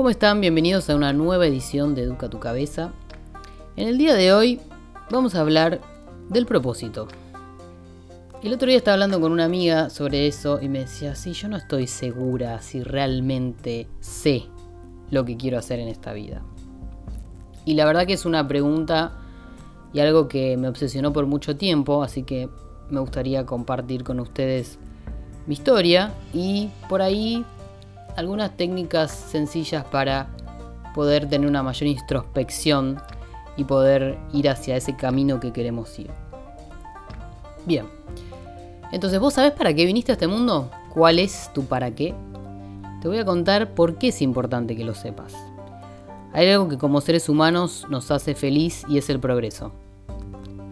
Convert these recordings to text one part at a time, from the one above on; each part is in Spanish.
¿Cómo están? Bienvenidos a una nueva edición de Educa tu Cabeza. En el día de hoy vamos a hablar del propósito. El otro día estaba hablando con una amiga sobre eso y me decía, sí, yo no estoy segura si realmente sé lo que quiero hacer en esta vida. Y la verdad que es una pregunta y algo que me obsesionó por mucho tiempo, así que me gustaría compartir con ustedes mi historia y por ahí algunas técnicas sencillas para poder tener una mayor introspección y poder ir hacia ese camino que queremos ir. Bien, entonces vos sabés para qué viniste a este mundo? ¿Cuál es tu para qué? Te voy a contar por qué es importante que lo sepas. Hay algo que como seres humanos nos hace feliz y es el progreso.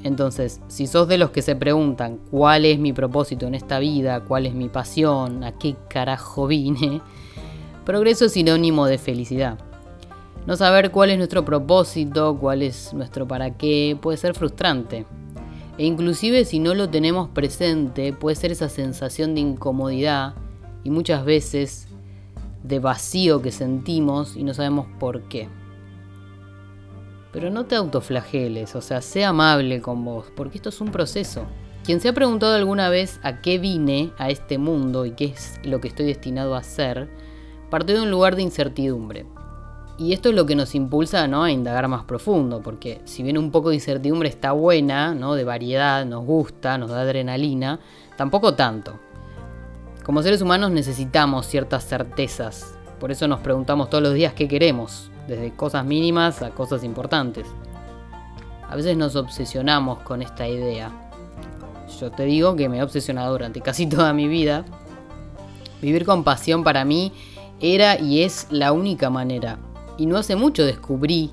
Entonces, si sos de los que se preguntan cuál es mi propósito en esta vida, cuál es mi pasión, a qué carajo vine, progreso es sinónimo de felicidad. No saber cuál es nuestro propósito, cuál es nuestro para qué, puede ser frustrante. E inclusive si no lo tenemos presente, puede ser esa sensación de incomodidad y muchas veces de vacío que sentimos y no sabemos por qué. Pero no te autoflageles, o sea, sé amable con vos, porque esto es un proceso. Quien se ha preguntado alguna vez a qué vine a este mundo y qué es lo que estoy destinado a hacer, partió de un lugar de incertidumbre. Y esto es lo que nos impulsa ¿no? a indagar más profundo, porque si bien un poco de incertidumbre está buena, ¿no? de variedad, nos gusta, nos da adrenalina, tampoco tanto. Como seres humanos necesitamos ciertas certezas, por eso nos preguntamos todos los días qué queremos, desde cosas mínimas a cosas importantes. A veces nos obsesionamos con esta idea. Yo te digo que me he obsesionado durante casi toda mi vida. Vivir con pasión para mí era y es la única manera. Y no hace mucho descubrí,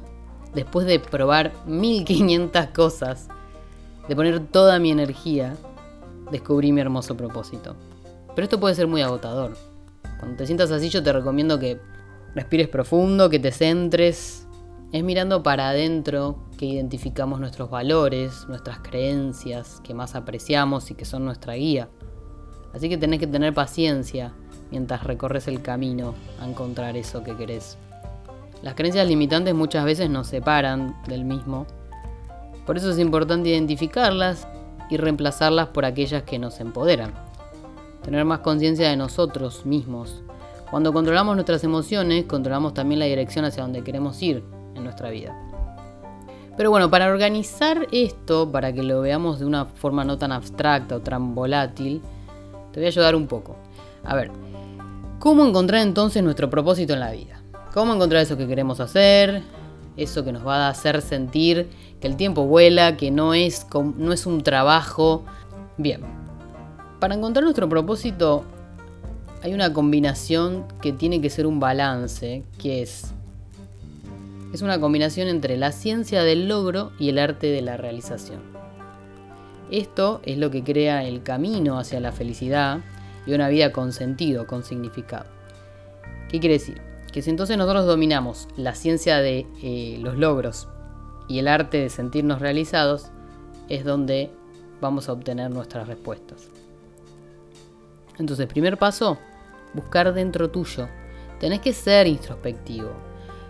después de probar 1500 cosas, de poner toda mi energía, descubrí mi hermoso propósito. Pero esto puede ser muy agotador. Cuando te sientas así yo te recomiendo que respires profundo, que te centres. Es mirando para adentro que identificamos nuestros valores, nuestras creencias que más apreciamos y que son nuestra guía. Así que tenés que tener paciencia mientras recorres el camino a encontrar eso que querés. Las creencias limitantes muchas veces nos separan del mismo. Por eso es importante identificarlas y reemplazarlas por aquellas que nos empoderan tener más conciencia de nosotros mismos. Cuando controlamos nuestras emociones, controlamos también la dirección hacia donde queremos ir en nuestra vida. Pero bueno, para organizar esto, para que lo veamos de una forma no tan abstracta o tan volátil, te voy a ayudar un poco. A ver, ¿cómo encontrar entonces nuestro propósito en la vida? ¿Cómo encontrar eso que queremos hacer? Eso que nos va a hacer sentir que el tiempo vuela, que no es, no es un trabajo. Bien, para encontrar nuestro propósito hay una combinación que tiene que ser un balance, que es es una combinación entre la ciencia del logro y el arte de la realización. Esto es lo que crea el camino hacia la felicidad y una vida con sentido, con significado. ¿Qué quiere decir? Que si entonces nosotros dominamos la ciencia de eh, los logros y el arte de sentirnos realizados, es donde vamos a obtener nuestras respuestas. Entonces, primer paso, buscar dentro tuyo. Tenés que ser introspectivo,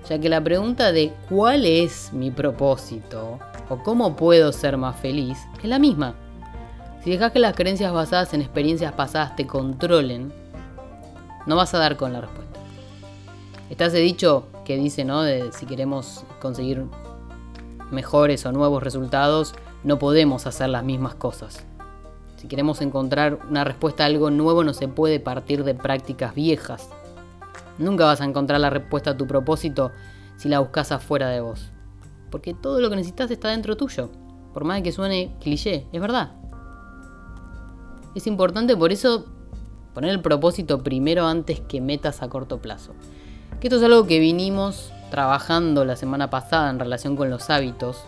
ya que la pregunta de cuál es mi propósito o cómo puedo ser más feliz es la misma. Si dejas que las creencias basadas en experiencias pasadas te controlen, no vas a dar con la respuesta. Está ese dicho que dice, ¿no? De si queremos conseguir mejores o nuevos resultados, no podemos hacer las mismas cosas. Si queremos encontrar una respuesta a algo nuevo no se puede partir de prácticas viejas. Nunca vas a encontrar la respuesta a tu propósito si la buscas afuera de vos. Porque todo lo que necesitas está dentro tuyo. Por más que suene cliché, es verdad. Es importante por eso poner el propósito primero antes que metas a corto plazo. Que esto es algo que vinimos trabajando la semana pasada en relación con los hábitos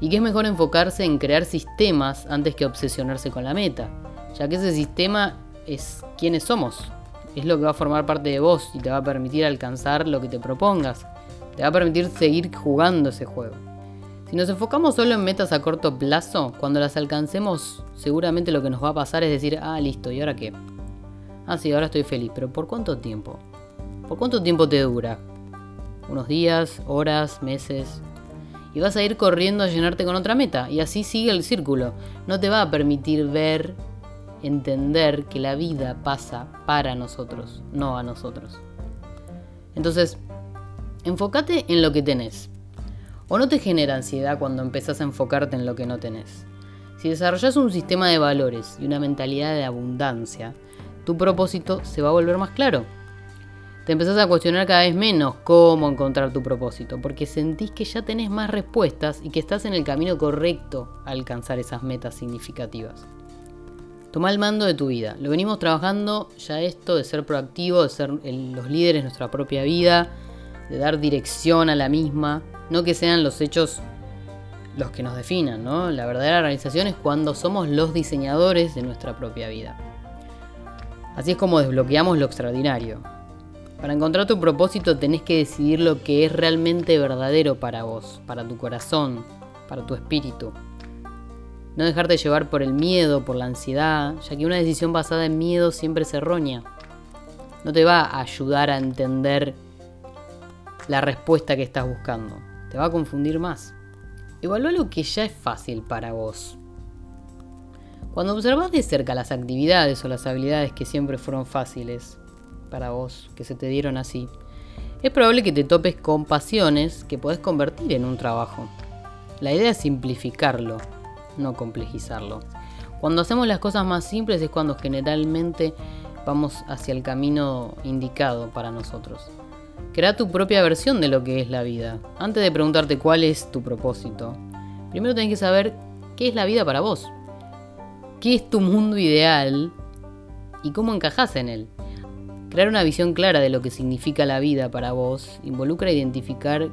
y que es mejor enfocarse en crear sistemas antes que obsesionarse con la meta, ya que ese sistema es quiénes somos, es lo que va a formar parte de vos y te va a permitir alcanzar lo que te propongas, te va a permitir seguir jugando ese juego. Si nos enfocamos solo en metas a corto plazo, cuando las alcancemos, seguramente lo que nos va a pasar es decir, ah, listo, ¿y ahora qué? Ah, sí, ahora estoy feliz, pero ¿por cuánto tiempo? ¿Por cuánto tiempo te dura? unos días, horas, meses, y vas a ir corriendo a llenarte con otra meta, y así sigue el círculo. No te va a permitir ver, entender que la vida pasa para nosotros, no a nosotros. Entonces, enfócate en lo que tenés. O no te genera ansiedad cuando empezás a enfocarte en lo que no tenés. Si desarrollas un sistema de valores y una mentalidad de abundancia, tu propósito se va a volver más claro. Te empezás a cuestionar cada vez menos cómo encontrar tu propósito, porque sentís que ya tenés más respuestas y que estás en el camino correcto a alcanzar esas metas significativas. Toma el mando de tu vida. Lo venimos trabajando ya esto de ser proactivo, de ser los líderes de nuestra propia vida, de dar dirección a la misma, no que sean los hechos los que nos definan, ¿no? La verdadera organización es cuando somos los diseñadores de nuestra propia vida. Así es como desbloqueamos lo extraordinario. Para encontrar tu propósito tenés que decidir lo que es realmente verdadero para vos, para tu corazón, para tu espíritu. No dejarte llevar por el miedo, por la ansiedad, ya que una decisión basada en miedo siempre es errónea. No te va a ayudar a entender la respuesta que estás buscando. Te va a confundir más. Evalúa lo que ya es fácil para vos. Cuando observas de cerca las actividades o las habilidades que siempre fueron fáciles para vos, que se te dieron así, es probable que te topes con pasiones que podés convertir en un trabajo. La idea es simplificarlo, no complejizarlo. Cuando hacemos las cosas más simples es cuando generalmente vamos hacia el camino indicado para nosotros. Crea tu propia versión de lo que es la vida. Antes de preguntarte cuál es tu propósito, primero tenés que saber qué es la vida para vos. ¿Qué es tu mundo ideal y cómo encajas en él? Crear una visión clara de lo que significa la vida para vos involucra identificar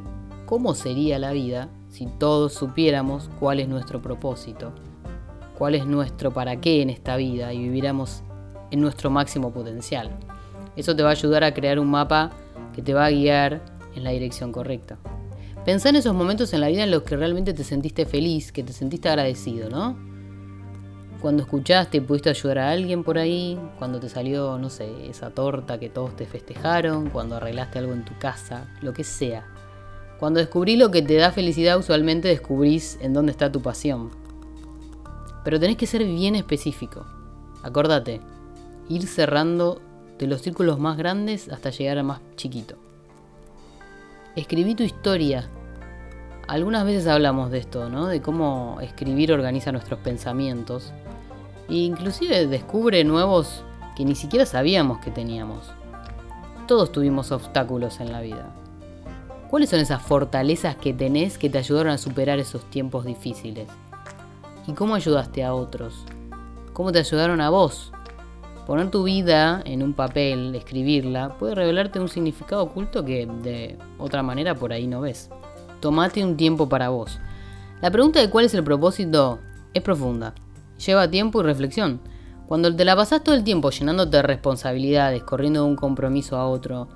cómo sería la vida si todos supiéramos cuál es nuestro propósito, cuál es nuestro para qué en esta vida y viviéramos en nuestro máximo potencial. Eso te va a ayudar a crear un mapa que te va a guiar en la dirección correcta. Pensá en esos momentos en la vida en los que realmente te sentiste feliz, que te sentiste agradecido, ¿no? Cuando escuchaste y pudiste ayudar a alguien por ahí, cuando te salió, no sé, esa torta que todos te festejaron, cuando arreglaste algo en tu casa, lo que sea. Cuando descubrís lo que te da felicidad, usualmente descubrís en dónde está tu pasión. Pero tenés que ser bien específico. Acordate, ir cerrando de los círculos más grandes hasta llegar a más chiquito. Escribí tu historia. Algunas veces hablamos de esto, ¿no? De cómo escribir organiza nuestros pensamientos. E inclusive descubre nuevos que ni siquiera sabíamos que teníamos. Todos tuvimos obstáculos en la vida. ¿Cuáles son esas fortalezas que tenés que te ayudaron a superar esos tiempos difíciles? ¿Y cómo ayudaste a otros? ¿Cómo te ayudaron a vos? Poner tu vida en un papel, escribirla, puede revelarte un significado oculto que de otra manera por ahí no ves. Tomate un tiempo para vos. La pregunta de cuál es el propósito es profunda. Lleva tiempo y reflexión. Cuando te la pasás todo el tiempo llenándote de responsabilidades, corriendo de un compromiso a otro,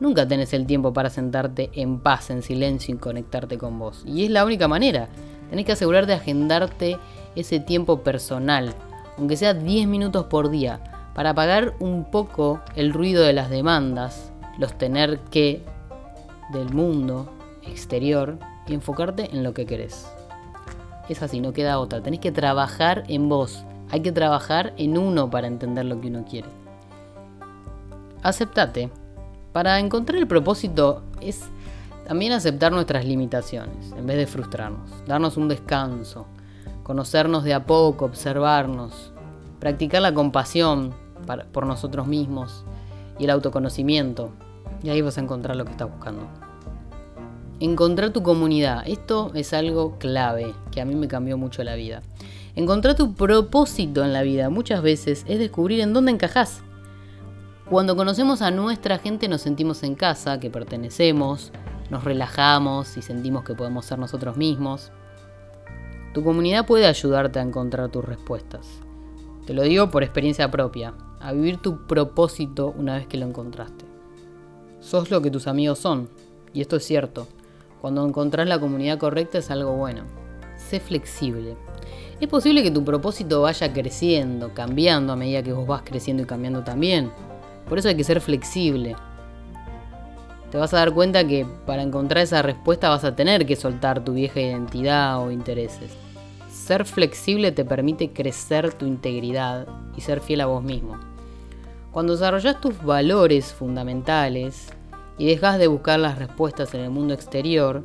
nunca tenés el tiempo para sentarte en paz, en silencio y conectarte con vos. Y es la única manera. Tenés que asegurar de agendarte ese tiempo personal, aunque sea 10 minutos por día, para apagar un poco el ruido de las demandas, los tener que del mundo exterior y enfocarte en lo que querés. Es así, no queda otra. Tenés que trabajar en vos. Hay que trabajar en uno para entender lo que uno quiere. Aceptate. Para encontrar el propósito es también aceptar nuestras limitaciones, en vez de frustrarnos. Darnos un descanso. Conocernos de a poco, observarnos. Practicar la compasión, por nosotros mismos y el autoconocimiento. Y ahí vas a encontrar lo que estás buscando. Encontrar tu comunidad. Esto es algo clave que a mí me cambió mucho la vida. Encontrar tu propósito en la vida muchas veces es descubrir en dónde encajas. Cuando conocemos a nuestra gente nos sentimos en casa, que pertenecemos, nos relajamos y sentimos que podemos ser nosotros mismos. Tu comunidad puede ayudarte a encontrar tus respuestas. Te lo digo por experiencia propia a vivir tu propósito una vez que lo encontraste. Sos lo que tus amigos son, y esto es cierto. Cuando encontrás la comunidad correcta es algo bueno. Sé flexible. Es posible que tu propósito vaya creciendo, cambiando a medida que vos vas creciendo y cambiando también. Por eso hay que ser flexible. te vas a dar cuenta que para encontrar esa respuesta vas a tener que soltar tu vieja identidad o intereses. Ser flexible te permite crecer tu integridad y ser fiel a vos mismo. Cuando desarrollas tus valores fundamentales y dejas de buscar las respuestas en el mundo exterior,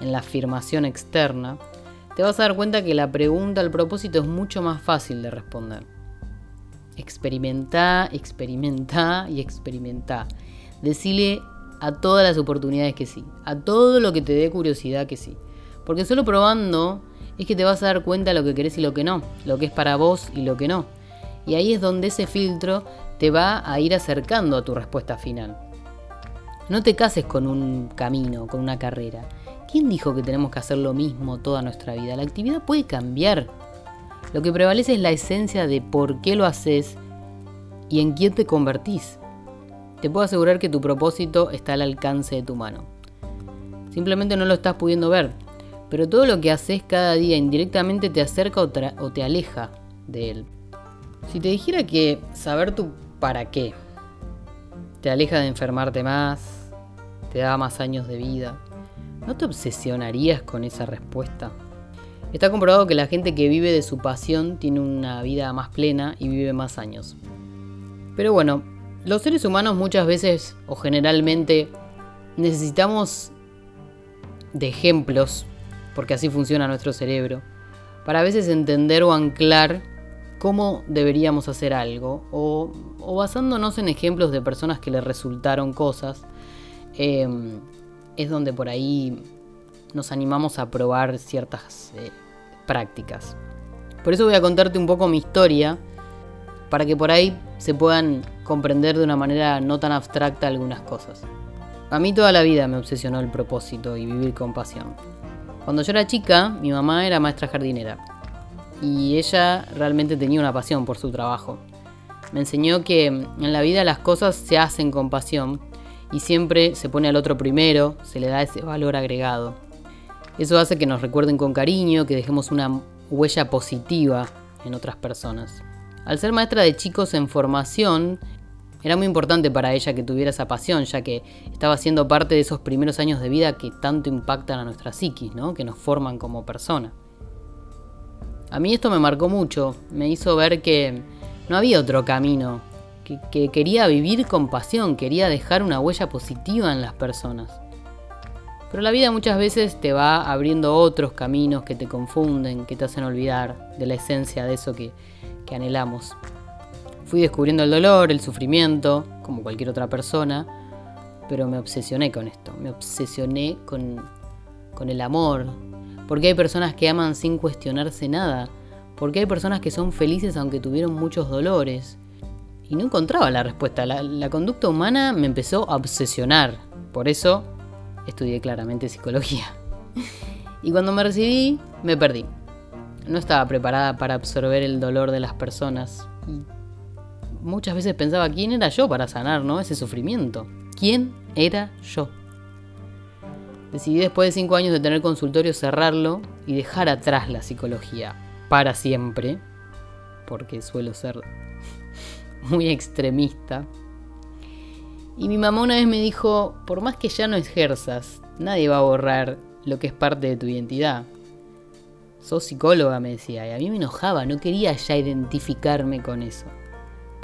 en la afirmación externa, te vas a dar cuenta que la pregunta al propósito es mucho más fácil de responder. Experimenta, experimenta y experimenta. Decile a todas las oportunidades que sí, a todo lo que te dé curiosidad que sí. Porque solo probando es que te vas a dar cuenta lo que querés y lo que no, lo que es para vos y lo que no. Y ahí es donde ese filtro te va a ir acercando a tu respuesta final. No te cases con un camino, con una carrera. ¿Quién dijo que tenemos que hacer lo mismo toda nuestra vida? La actividad puede cambiar. Lo que prevalece es la esencia de por qué lo haces y en quién te convertís. Te puedo asegurar que tu propósito está al alcance de tu mano. Simplemente no lo estás pudiendo ver, pero todo lo que haces cada día indirectamente te acerca o, te aleja de él. Si te dijera que saber tu para qué te aleja de enfermarte más, te da más años de vida, ¿no te obsesionarías con esa respuesta? Está comprobado que la gente que vive de su pasión tiene una vida más plena y vive más años. Pero bueno, los seres humanos muchas veces o generalmente necesitamos de ejemplos, porque así funciona nuestro cerebro, para a veces entender o anclar cómo deberíamos hacer algo, o, basándonos en ejemplos de personas que le resultaron cosas, em, es donde por ahí nos animamos a probar ciertas eh, prácticas. Por eso voy a contarte un poco mi historia, para que por ahí se puedan comprender de una manera no tan abstracta algunas cosas. A mí toda la vida me obsesionó el propósito y vivir con pasión. Cuando yo era chica, mi mamá era maestra jardinera y ella realmente tenía una pasión por su trabajo. Me enseñó que en la vida las cosas se hacen con pasión y siempre se pone al otro primero, se le da ese valor agregado. Eso hace que nos recuerden con cariño, que dejemos una huella positiva en otras personas. Al ser maestra de chicos en formación, era muy importante para ella que tuviera esa pasión, ya que estaba siendo parte de esos primeros años de vida que tanto impactan a nuestra psiquis, ¿no? que nos forman como persona. A mí esto me marcó mucho, me hizo ver que no había otro camino, que, que quería vivir con pasión, quería dejar una huella positiva en las personas. Pero la vida muchas veces te va abriendo otros caminos que te confunden, que te hacen olvidar de la esencia de eso que anhelamos. Fui descubriendo el dolor, el sufrimiento, como cualquier otra persona, pero me obsesioné con esto, me obsesioné con, el amor, porque hay personas que aman sin cuestionarse nada, porque hay personas que son felices aunque tuvieron muchos dolores. Y no encontraba la respuesta, la, la conducta humana me empezó a obsesionar, por eso estudié claramente psicología. Y cuando me recibí, me perdí no estaba preparada para absorber el dolor de las personas. Muchas veces pensaba, ¿quién era yo para sanar ¿no? ese sufrimiento? ¿Quién era yo? Decidí después de cinco años de tener consultorio cerrarlo y dejar atrás la psicología para siempre, porque suelo ser muy extremista. Y mi mamá una vez me dijo, por más que ya no ejerzas, nadie va a borrar lo que es parte de tu identidad sos psicóloga, me decía, y a mí me enojaba, no quería ya identificarme con eso.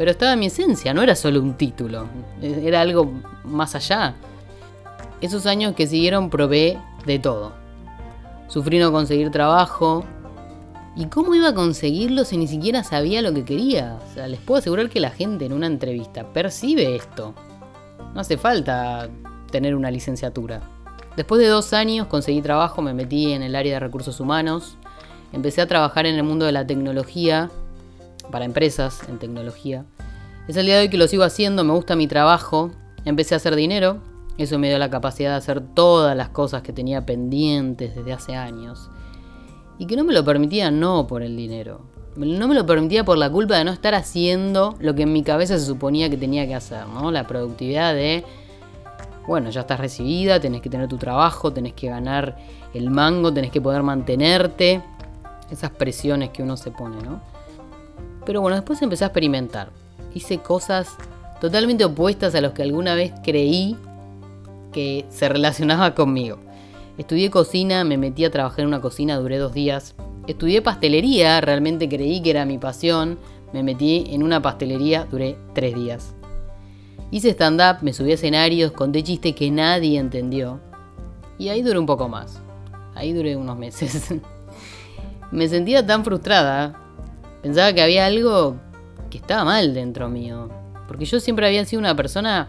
Pero estaba mi esencia, no era solo un título, era algo más allá. Esos años que siguieron probé de todo. Sufrí no conseguir trabajo. ¿Y cómo iba a conseguirlo si ni siquiera sabía lo que quería? Les puedo asegurar que la gente en una entrevista percibe esto. No hace falta tener una licenciatura. Después de dos años conseguí trabajo, me metí en el área de recursos humanos, Empecé a trabajar en el mundo de la tecnología, para empresas en tecnología. Es el día de hoy que lo sigo haciendo, me gusta mi trabajo. Empecé a hacer dinero, eso me dio la capacidad de hacer todas las cosas que tenía pendientes desde hace años. Y que no me lo permitía no por el dinero. No me lo permitía por la culpa de no estar haciendo lo que en mi cabeza se suponía que tenía que hacer, ¿no? La productividad de, bueno, ya estás recibida, tenés que tener tu trabajo, tenés que ganar el mango, tenés que poder mantenerte esas presiones que uno se pone, ¿no? Pero bueno, después empecé a experimentar. Hice cosas totalmente opuestas a los que alguna vez creí que se relacionaba conmigo. Estudié cocina, me metí a trabajar en una cocina, duré dos días. Estudié pastelería, realmente creí que era mi pasión. Me metí en una pastelería, duré tres días. Hice stand-up, me subí a escenarios, conté chistes que nadie entendió. Y ahí duré un poco más. Ahí duré unos meses. me sentía tan frustrada. Pensaba que había algo que estaba mal dentro mío. Porque yo siempre había sido una persona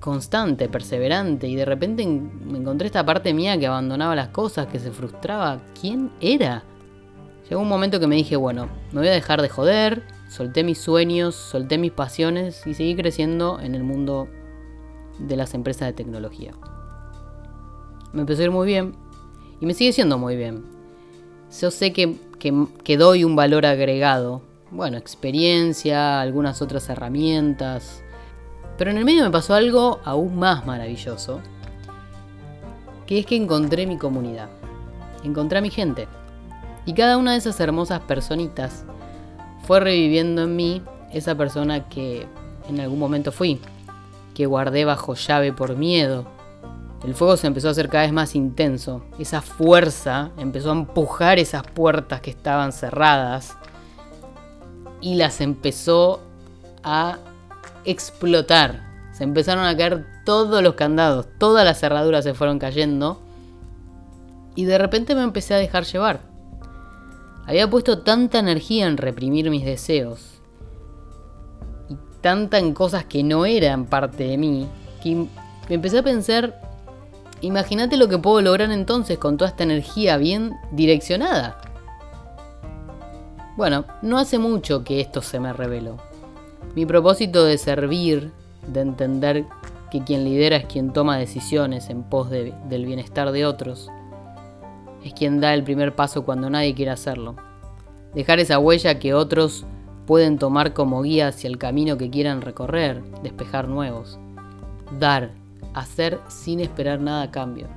constante, perseverante, y de repente me encontré esta parte mía que abandonaba las cosas, que se frustraba. ¿Quién era? Llegó un momento que me dije, bueno, me voy a dejar de joder, solté mis sueños, solté mis pasiones y seguí creciendo en el mundo de las empresas de tecnología. Me empezó a ir muy bien y me sigue siendo muy bien. Yo sé que, que doy un valor agregado, bueno, experiencia, algunas otras herramientas, pero en el medio me pasó algo aún más maravilloso, que es que encontré mi comunidad, encontré a mi gente. Y cada una de esas hermosas personitas fue reviviendo en mí esa persona que en algún momento fui, que guardé bajo llave por miedo. El fuego se empezó a hacer cada vez más intenso, esa fuerza empezó a empujar esas puertas que estaban cerradas y las empezó a explotar. Se empezaron a caer todos los candados, todas las cerraduras se fueron cayendo. Y de repente me empecé a dejar llevar. Había puesto tanta energía en reprimir mis deseos y tanta en cosas que no eran parte de mí, que me empecé a pensar, imagínate lo que puedo lograr entonces con toda esta energía bien direccionada. Bueno, no hace mucho que esto se me reveló. Mi propósito de servir, de entender que quien lidera es quien toma decisiones en pos del bienestar de otros, es quien da el primer paso cuando nadie quiere hacerlo. Dejar esa huella que otros pueden tomar como guía hacia el camino que quieran recorrer, despejar nuevos. Dar, hacer sin esperar nada a cambio.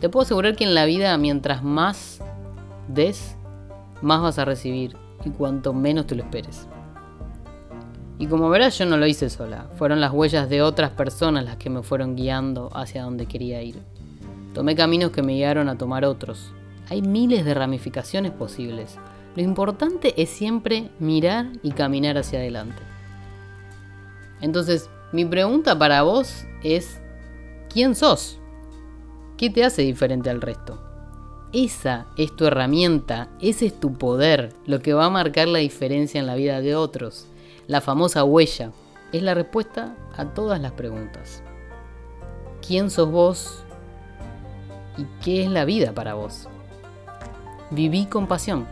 Te puedo asegurar que en la vida mientras más des, más vas a recibir y cuanto menos te lo esperes. Y como verás, yo no lo hice sola. Fueron las huellas de otras personas las que me fueron guiando hacia donde quería ir. Tomé caminos que me guiaron a tomar otros. Hay miles de ramificaciones posibles. Lo importante es siempre mirar y caminar hacia adelante. Entonces, mi pregunta para vos es, ¿quién sos? ¿Qué te hace diferente al resto? Esa es tu herramienta, ese es tu poder, lo que va a marcar la diferencia en la vida de otros. La famosa huella es la respuesta a todas las preguntas. ¿Quién sos vos? ¿Y qué es la vida para vos? Viví con pasión.